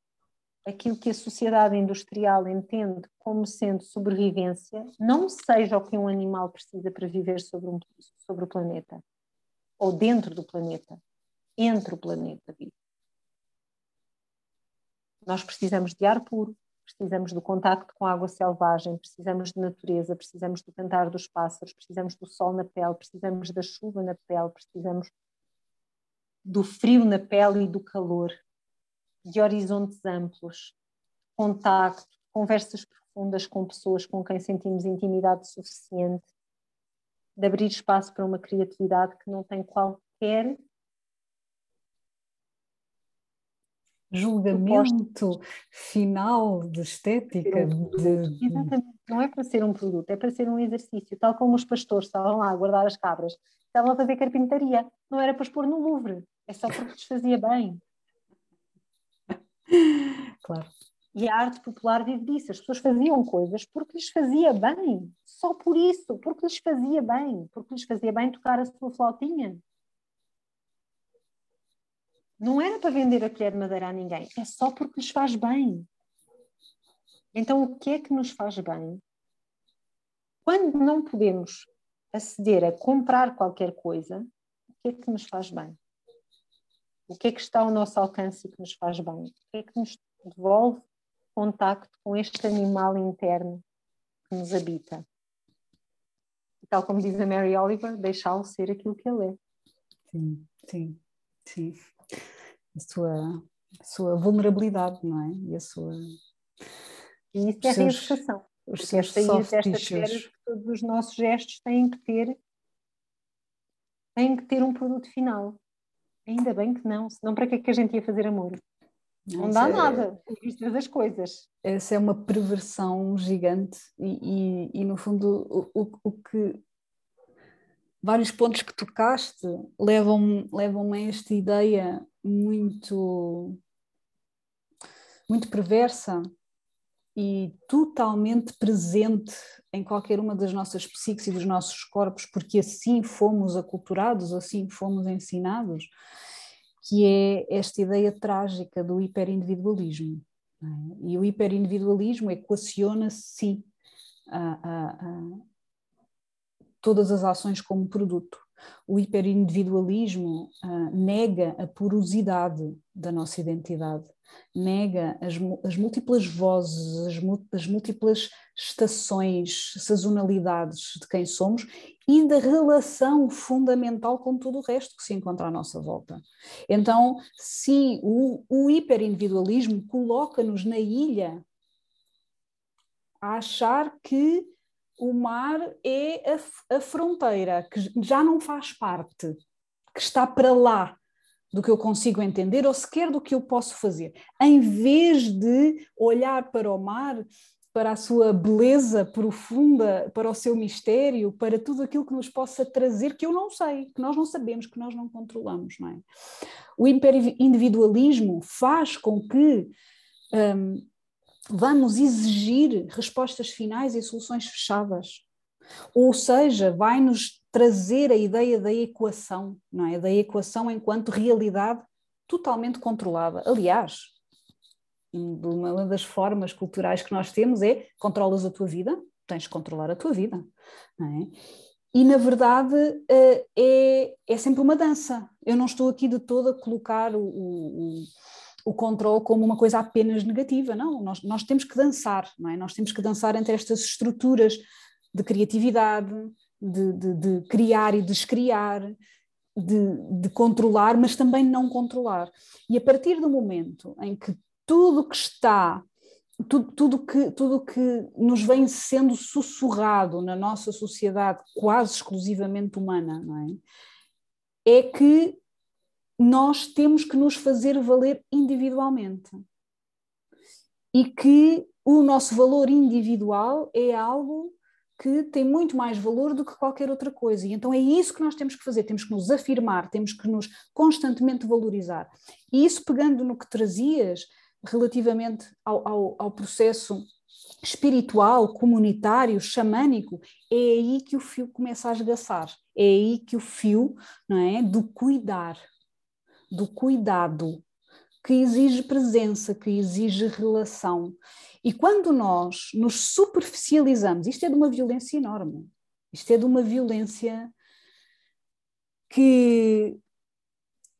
aquilo que a sociedade industrial entende como sendo sobrevivência não seja o que um animal precisa para viver sobre, um, sobre o planeta ou dentro do planeta, entre o planeta vivo. Nós precisamos de ar puro, precisamos do contacto com a água selvagem, precisamos de natureza, precisamos do cantar dos pássaros, precisamos do sol na pele, precisamos da chuva na pele, precisamos do frio na pele e do calor, de horizontes amplos, contacto, conversas profundas com pessoas com quem sentimos intimidade suficiente, de abrir espaço para uma criatividade que não tem qualquer
julgamento final de estética. De...
Exatamente, não é para ser um produto, é para ser um exercício, tal como os pastores estavam lá a guardar as cabras, estavam a fazer carpintaria, não era para expor no Louvre, é só porque lhes fazia bem.
Claro.
E a arte popular vive disso, as pessoas faziam coisas porque lhes fazia bem, só por isso, porque lhes fazia bem, porque lhes fazia bem tocar a sua flautinha, não era para vender a colher de madeira a ninguém, é só porque lhes faz bem. Então, o que é que nos faz bem? Quando não podemos aceder a comprar qualquer coisa, o que é que nos faz bem? O que é que está ao nosso alcance e que nos faz bem? O que é que nos devolve contacto com este animal interno que nos habita? E tal como diz a Mary Oliver, deixá-lo ser aquilo que ele é.
Sim, sim, sim a sua, a sua vulnerabilidade, não é? E a sua.
E isso é seus, reeducação. Os seus férias que todos os nossos gestos têm que ter têm que ter um produto final. Ainda bem que não, senão para que é que a gente ia fazer amor? Não, não dá é, nada, vista das coisas.
Essa é uma perversão gigante e, e, e no fundo o, o, o que vários pontos que tocaste levam-me levam a esta ideia muito, muito perversa e totalmente presente em qualquer uma das nossas psiques e dos nossos corpos, porque assim fomos aculturados, assim fomos ensinados, que é esta ideia trágica do hiperindividualismo. É? E o hiperindividualismo equaciona, sim, a, a, a, todas as ações como produto o hiperindividualismo uh, nega a porosidade da nossa identidade, nega as, as múltiplas vozes, as, as, múltiplas estações, sazonalidades de quem somos e da relação fundamental com todo o resto que se encontra à nossa volta. Então, sim, o, o hiperindividualismo coloca-nos na ilha a achar que o mar é a, a fronteira que já não faz parte, que está para lá do que eu consigo entender ou sequer do que eu posso fazer. Em vez de olhar para o mar, para a sua beleza profunda, para o seu mistério, para tudo aquilo que nos possa trazer, que eu não sei, que nós não sabemos, que nós não controlamos. Não é? O individualismo faz com que um, vamos exigir respostas finais e soluções fechadas. Ou seja, vai-nos trazer a ideia da equação, não é? Da equação enquanto realidade totalmente controlada. Aliás, uma das formas culturais que nós temos é controlas a tua vida, tens de controlar a tua vida, não é? E na verdade eh, é, é sempre uma dança. Eu não estou aqui de todo a colocar o, o, o controle como uma coisa apenas negativa, não. Nós, nós temos que dançar, não é? Nós temos que dançar entre estas estruturas de criatividade, de, de, de criar e descriar, de, de, controlar, mas também não controlar. E a partir do momento em que tudo que está, tudo, tudo, que, tudo que nos vem sendo sussurrado na nossa sociedade quase exclusivamente humana, não é? É que nós temos que nos fazer valer individualmente. E que o nosso valor individual é algo que tem muito mais valor do que qualquer outra coisa. E então é isso que nós temos que fazer, temos que nos afirmar, temos que nos constantemente valorizar. E isso pegando no que trazias relativamente ao, ao, ao processo espiritual, comunitário, xamânico, é aí que o fio começa a esgaçar. É aí que o fio não é, do cuidar, do cuidado, que exige presença, que exige relação. E quando nós nos superficializamos, isto é de uma violência enorme, isto é de uma violência que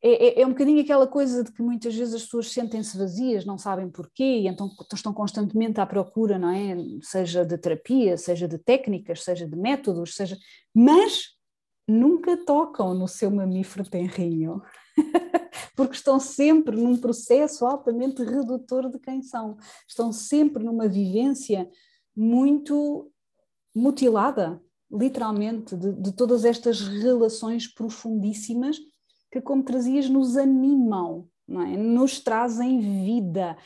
é, é, é, um bocadinho aquela coisa de que muitas vezes as pessoas sentem-se vazias, não sabem porquê, e então estão constantemente à procura, não é? Seja de terapia, seja de técnicas, seja de métodos, seja. Mas nunca tocam no seu mamífero tenrinho. porque estão sempre num processo altamente redutor de quem são, estão sempre numa vivência muito mutilada, literalmente, de, de todas estas relações profundíssimas que, como trazias, nos animam, é? nos trazem vida.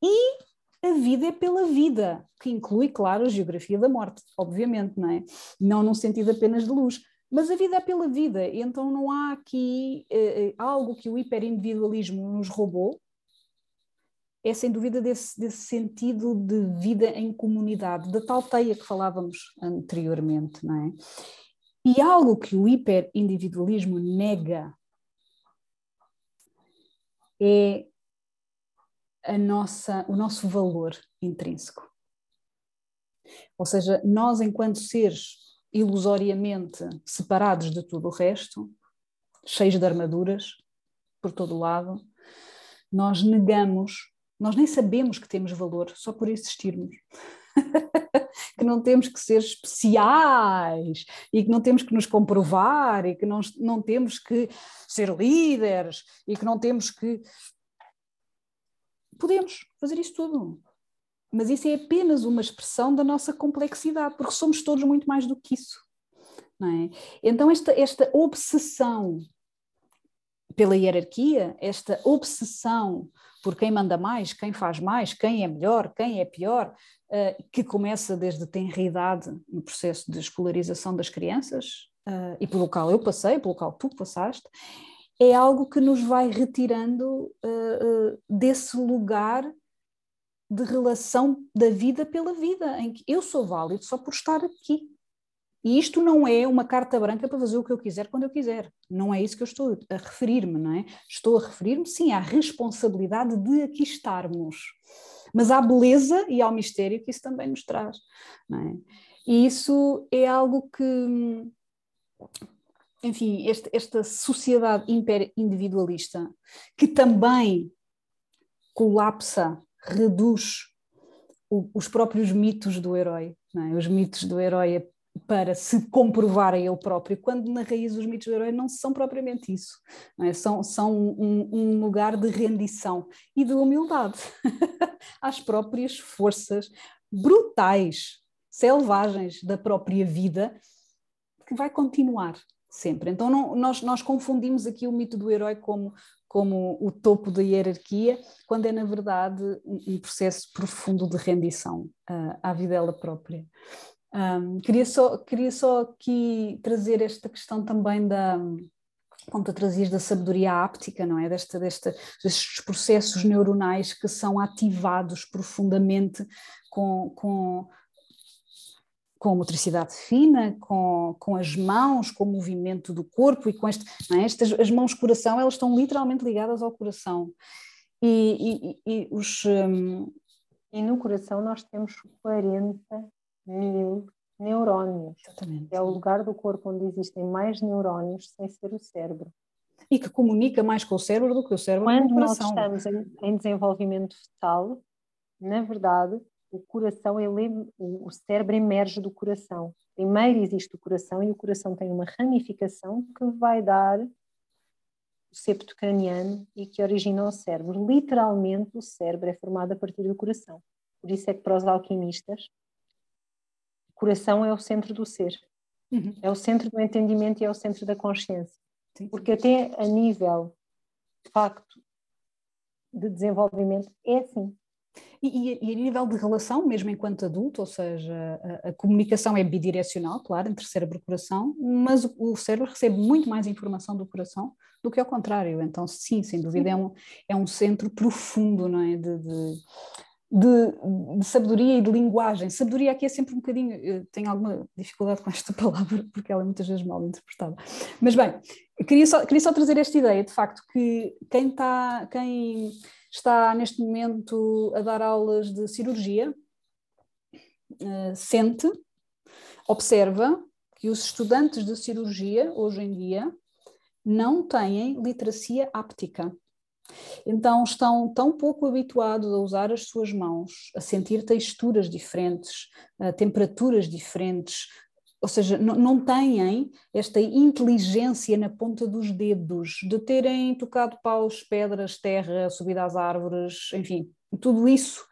E a vida é pela vida, que inclui, claro, a geografia da morte, obviamente, não é? Não num sentido apenas de luz, mas a vida é pela vida, então não há aqui eh, algo que o hiperindividualismo nos roubou, é sem dúvida desse, desse, sentido de vida em comunidade, da tal teia que falávamos anteriormente, não é? E algo que o hiperindividualismo nega é a nossa, o nosso valor intrínseco. Ou seja, nós, enquanto seres ilusoriamente separados de tudo o resto, cheios de armaduras por todo o lado, nós negamos, nós nem sabemos que temos valor só por existirmos. que não temos que ser especiais e que não temos que nos comprovar e que não, não temos que ser líderes e que não temos que. Podemos fazer isso tudo. Mas isso é apenas uma expressão da nossa complexidade, porque somos todos muito mais do que isso. É? Então, esta, esta obsessão pela hierarquia, esta obsessão por quem manda mais, quem faz mais, quem é melhor, quem é pior, uh, que começa desde tenridade no processo de escolarização das crianças, uh, e pelo qual eu passei, pelo qual tu passaste, é algo que nos vai retirando uh, desse lugar de relação da vida pela vida, em que eu sou válido só por estar aqui. E isto não é uma carta branca para fazer o que eu quiser quando eu quiser. Não é isso que eu estou a referir-me, não é? Estou a referir-me, sim, à responsabilidade de aqui estarmos. Mas à beleza e ao mistério que isso também nos traz, é? E isso é algo que, enfim, este, esta sociedade hiper-individualista, que também colapsa reduz o, os próprios mitos do herói, é? os mitos do herói para se comprovar a ele próprio, quando na raiz os mitos do herói não são propriamente isso, é? são, são um, um, lugar de rendição e de humildade às próprias forças brutais, selvagens da própria vida, que vai continuar sempre. Então não, nós, nós confundimos aqui o mito do herói como como o topo da hierarquia, quando é, na verdade, um processo profundo de rendição uh, à vida dela própria. Um, queria, só, queria só aqui trazer esta questão também da, como tu trazias da sabedoria áptica, não é? Desta, desta, destes processos neuronais que são ativados profundamente com, com com motricidade fina, com, com as mãos, com o movimento do corpo e com este, é? Estas, as mãos coração, elas estão literalmente ligadas ao coração. E, e, e os, um...
e no coração nós temos 40 mil neurónios.
Exatamente.
É o lugar do corpo onde existem mais neurónios sem ser o cérebro.
E que comunica mais com o cérebro do que o cérebro
Quando
com o coração.
nós estamos em, em desenvolvimento fetal, na verdade, o coração, ele, o cérebro emerge do coração. Primeiro existe o coração e o coração tem uma ramificação que vai dar o septo craniano e que origina o cérebro. Literalmente, o cérebro é formado a partir do coração. Por isso é que para os alquimistas, o coração é o centro do ser.
Uhum.
É o centro do entendimento e é o centro da consciência.
Sim.
Porque até a nível, de facto, de desenvolvimento, é assim.
E, e, a nível de relação, mesmo enquanto adulto, ou seja, a, a comunicação é bidirecional, claro, entre cérebro e coração, mas o, o, cérebro recebe muito mais informação do coração do que ao contrário. Então, sim, sem dúvida, é um, é um centro profundo, não é? De, de, de, de, sabedoria e de linguagem. Sabedoria aqui é sempre um bocadinho, tenho alguma dificuldade com esta palavra, porque ela é muitas vezes mal interpretada. Mas bem, queria só, queria só trazer esta ideia, de facto, que quem está, quem está neste momento a dar aulas de cirurgia, uh, sente, observa que os estudantes de cirurgia, hoje em dia, não têm literacia áptica. Então estão tão pouco habituados a usar as suas mãos, a sentir texturas diferentes, temperaturas diferentes, ou seja, não, têm esta inteligência na ponta dos dedos de terem tocado paus, pedras, terra, subido às árvores, enfim, tudo isso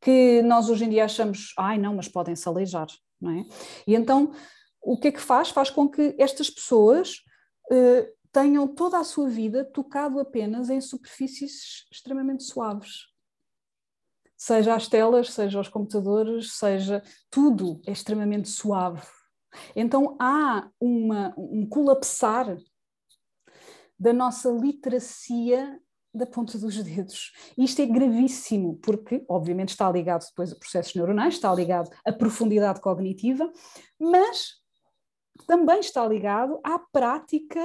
que nós hoje em dia achamos, ai não, mas podem-se aleijar, não é? E então o que é que faz? Faz com que estas pessoas uh, tenham toda a sua vida tocado apenas em superfícies extremamente suaves. Seja as telas, seja os computadores, seja tudo é extremamente suave. Então há uma, um colapsar da nossa literacia da ponta dos dedos. Isto é gravíssimo, porque, obviamente, está ligado depois a processos neuronais, está ligado à profundidade cognitiva, mas também está ligado à prática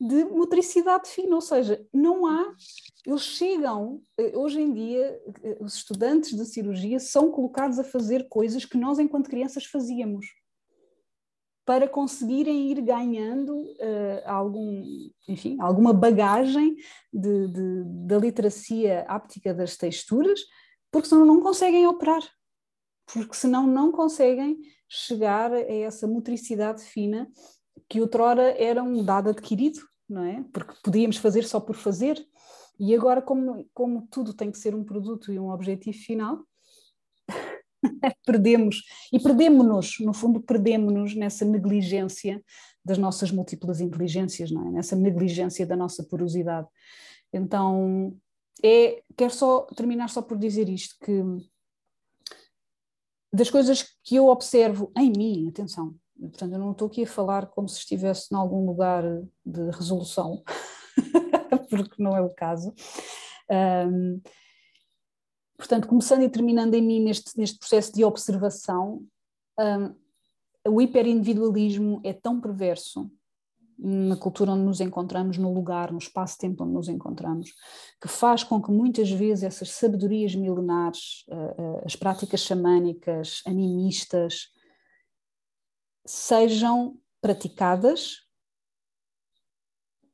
de motricidade fina, ou seja, não há, eles chegam, eh, hoje em dia, eh, os estudantes de cirurgia são colocados a fazer coisas que nós, enquanto crianças, fazíamos. Para conseguirem ir ganhando uh, algum, enfim, alguma bagagem de, de, da literacia áptica das texturas, porque senão não conseguem operar, porque senão não conseguem chegar a essa motricidade fina que outrora era um dado adquirido, não é? Porque podíamos fazer só por fazer, e agora, como, como tudo tem que ser um produto e um objetivo final, perdemos, e perdemos-nos, no fundo, perdemos-nos nessa negligência das nossas múltiplas inteligências, não é? Nessa negligência da nossa porosidade. Então, é, quero só terminar só por dizer isto, que das coisas que eu observo em mim, atenção, portanto, eu não estou aqui a falar como se estivesse em algum lugar de resolução, porque não é o caso. Um, portanto, começando e terminando em mim neste, neste processo de observação, um, o hiperindividualismo é tão perverso na cultura onde nos encontramos, no lugar, no espaço-tempo onde nos encontramos, que faz com que muitas vezes essas sabedorias milenares, uh, uh, as práticas xamânicas, animistas, sejam praticadas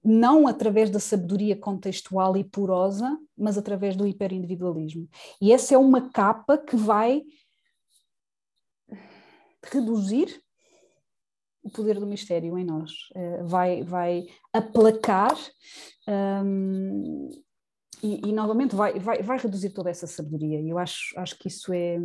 não através da sabedoria contextual e porosa, mas através do hiperindividualismo. E essa é uma capa que vai reduzir o poder do mistério em nós, eh, vai, vai aplacar um, e, e, novamente vai, vai, vai reduzir toda essa sabedoria. E eu acho, acho que isso é,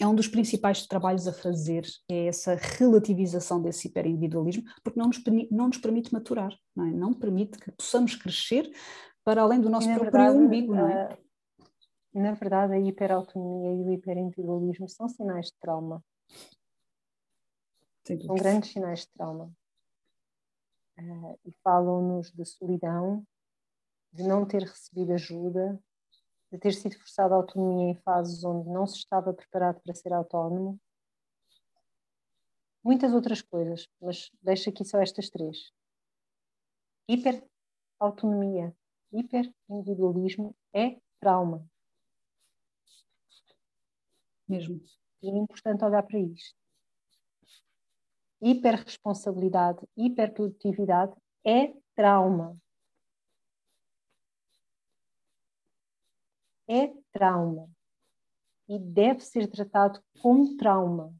é um dos principais trabalhos a fazer, é essa relativização desse hiperindividualismo, porque não nos, não nos permite maturar, não, é? não permite que possamos crescer para além do nosso próprio verdade, umbigo, não é?
Na verdade, a hiperautonomia e o hiperindividualismo são sinais de trauma. São grandes sinais de trauma. Uh, e falam-nos de solidão, de não ter recebido ajuda, de ter sido forçado à autonomia em fases onde não se estava preparado para ser autónomo muitas outras coisas, mas deixo aqui só estas três. Hiperautonomia, hiperindividualismo é trauma.
Mesmo.
E é importante olhar para isto. Hiperresponsabilidade, hiperprodutividade é trauma. É trauma. E deve ser tratado como trauma.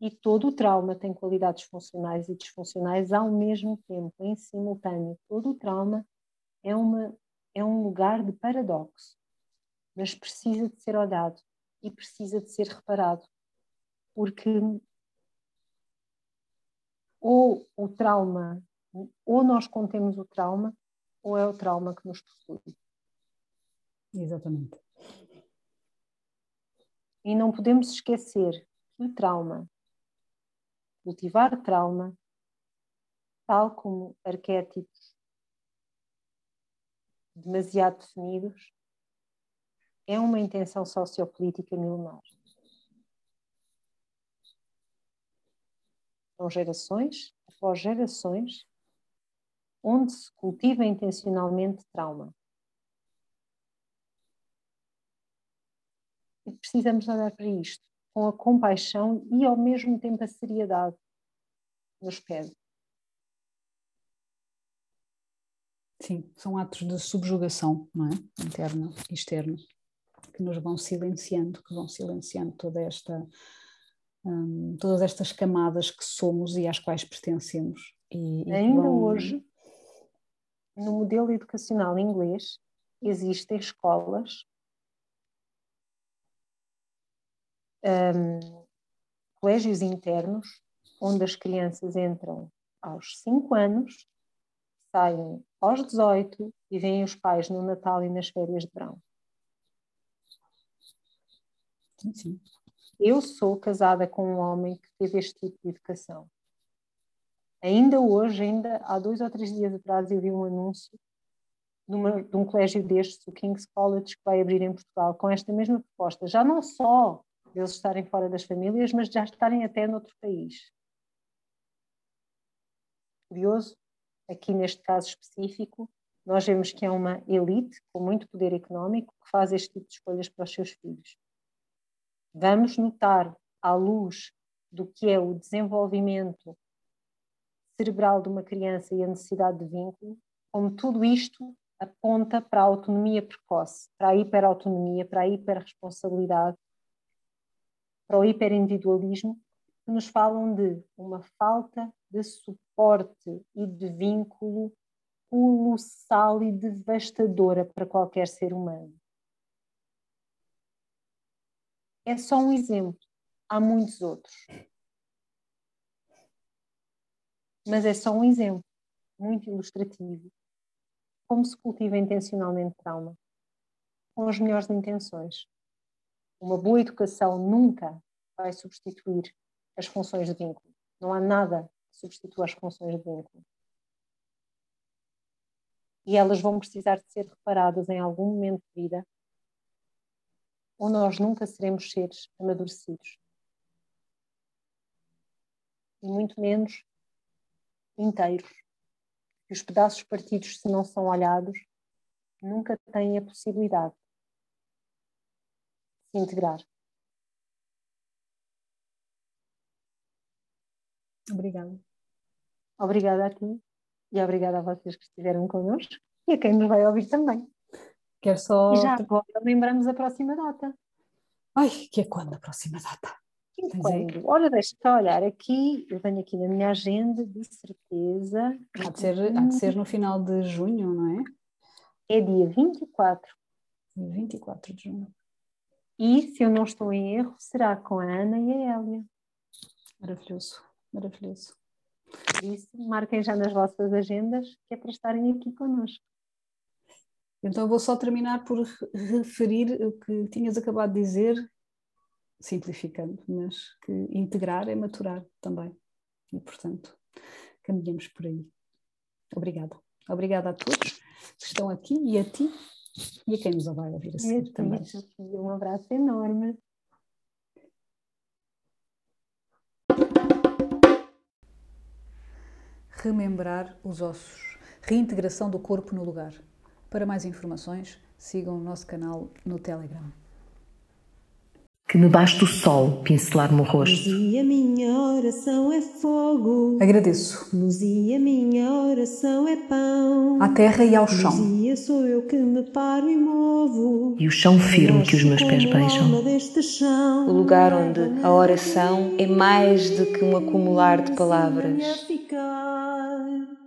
E todo o trauma tem qualidades funcionais e disfuncionais ao mesmo tempo, em simultâneo. Todo o trauma é, uma, é um lugar de paradoxo, mas precisa de ser olhado e precisa de ser reparado, porque ou o trauma, ou nós contemos o trauma, ou é o trauma que nos possui.
Exatamente.
E não podemos esquecer que o trauma cultivar trauma, tal como arquétipos demasiado definidos, é uma intenção sociopolítica milenar. São gerações após gerações onde se cultiva intencionalmente trauma. E precisamos olhar para isto com a compaixão e ao mesmo tempo a seriedade nos pede.
Sim, são atos de subjugação, não é? Interna e externa, que nos vão silenciando, que vão silenciando toda esta, hum, todas estas camadas que somos e às quais pertencemos. E,
Ainda vão... hoje, no modelo educacional inglês, existem escolas um, colégios internos, onde as crianças entram aos 5 anos, saem aos 18 e vêm os pais no Natal e nas férias de verão.
Sim.
Eu sou casada com um homem que teve este tipo de educação. Ainda hoje, ainda há dois ou três dias atrás, eu vi um anúncio numa, de um colégio destes, o King's College, que vai abrir em Portugal, com esta mesma proposta. Já não só deles estarem fora das famílias, mas já estarem até noutro país. Curioso, aqui neste caso específico, nós vemos que é uma elite com muito poder económico que faz este tipo de escolhas para os seus filhos. Vamos notar, à luz do que é o desenvolvimento cerebral de uma criança e a necessidade de vínculo, como tudo isto aponta para a autonomia precoce, para a hiperautonomia, para a hiperresponsabilidade para o hiperindividualismo, que nos falam de uma falta de suporte e de vínculo colossal e devastadora para qualquer ser humano. É só um exemplo, há muitos outros. Mas é só um exemplo, muito ilustrativo. Como se cultiva intencionalmente trauma, com as melhores intenções. Uma boa educação nunca vai substituir as funções de vínculo. Não há nada que substitua as funções de vínculo. E elas vão precisar de ser reparadas em algum momento de vida, ou nós nunca seremos seres amadurecidos. E muito menos inteiros. E os pedaços partidos, se não são olhados, nunca têm a possibilidade integrar.
Obrigada.
Obrigada a ti e obrigada a vocês que estiveram connosco e a quem nos vai ouvir também.
Quero só.
E já agora lembramos a próxima data.
Ai, que é quando a próxima data?
Quando? Olha, deixa-te olhar aqui, eu tenho aqui na minha agenda, de certeza.
Há de, ser, há de ser no final de junho, não é?
É dia 24.
24 de junho.
E, se eu não estou em erro, será com a Ana e a Hélia.
Maravilhoso, maravilhoso.
Por isso, marquem já nas vossas agendas, que é para estarem aqui connosco.
Então, vou só terminar por referir o que tinhas acabado de dizer, simplificando, mas que integrar é maturar também. E, portanto, caminhamos por aí. Obrigada. Obrigada a todos que estão aqui e a ti e quem nos vai ouvir a seguir também.
Um abraço enorme.
Remembrar os ossos. Reintegração do corpo no lugar. Para mais informações, sigam o nosso canal no Telegram.
Que me baste o sol pincelar-me o rosto.
A minha oração é fogo.
Agradeço
Luz e a minha oração é
à terra e ao chão.
Luzia sou eu que me paro e movo.
E o chão firme que os meus pés beijam.
O lugar onde a oração é mais do que um acumular de palavras.
Venha ficar.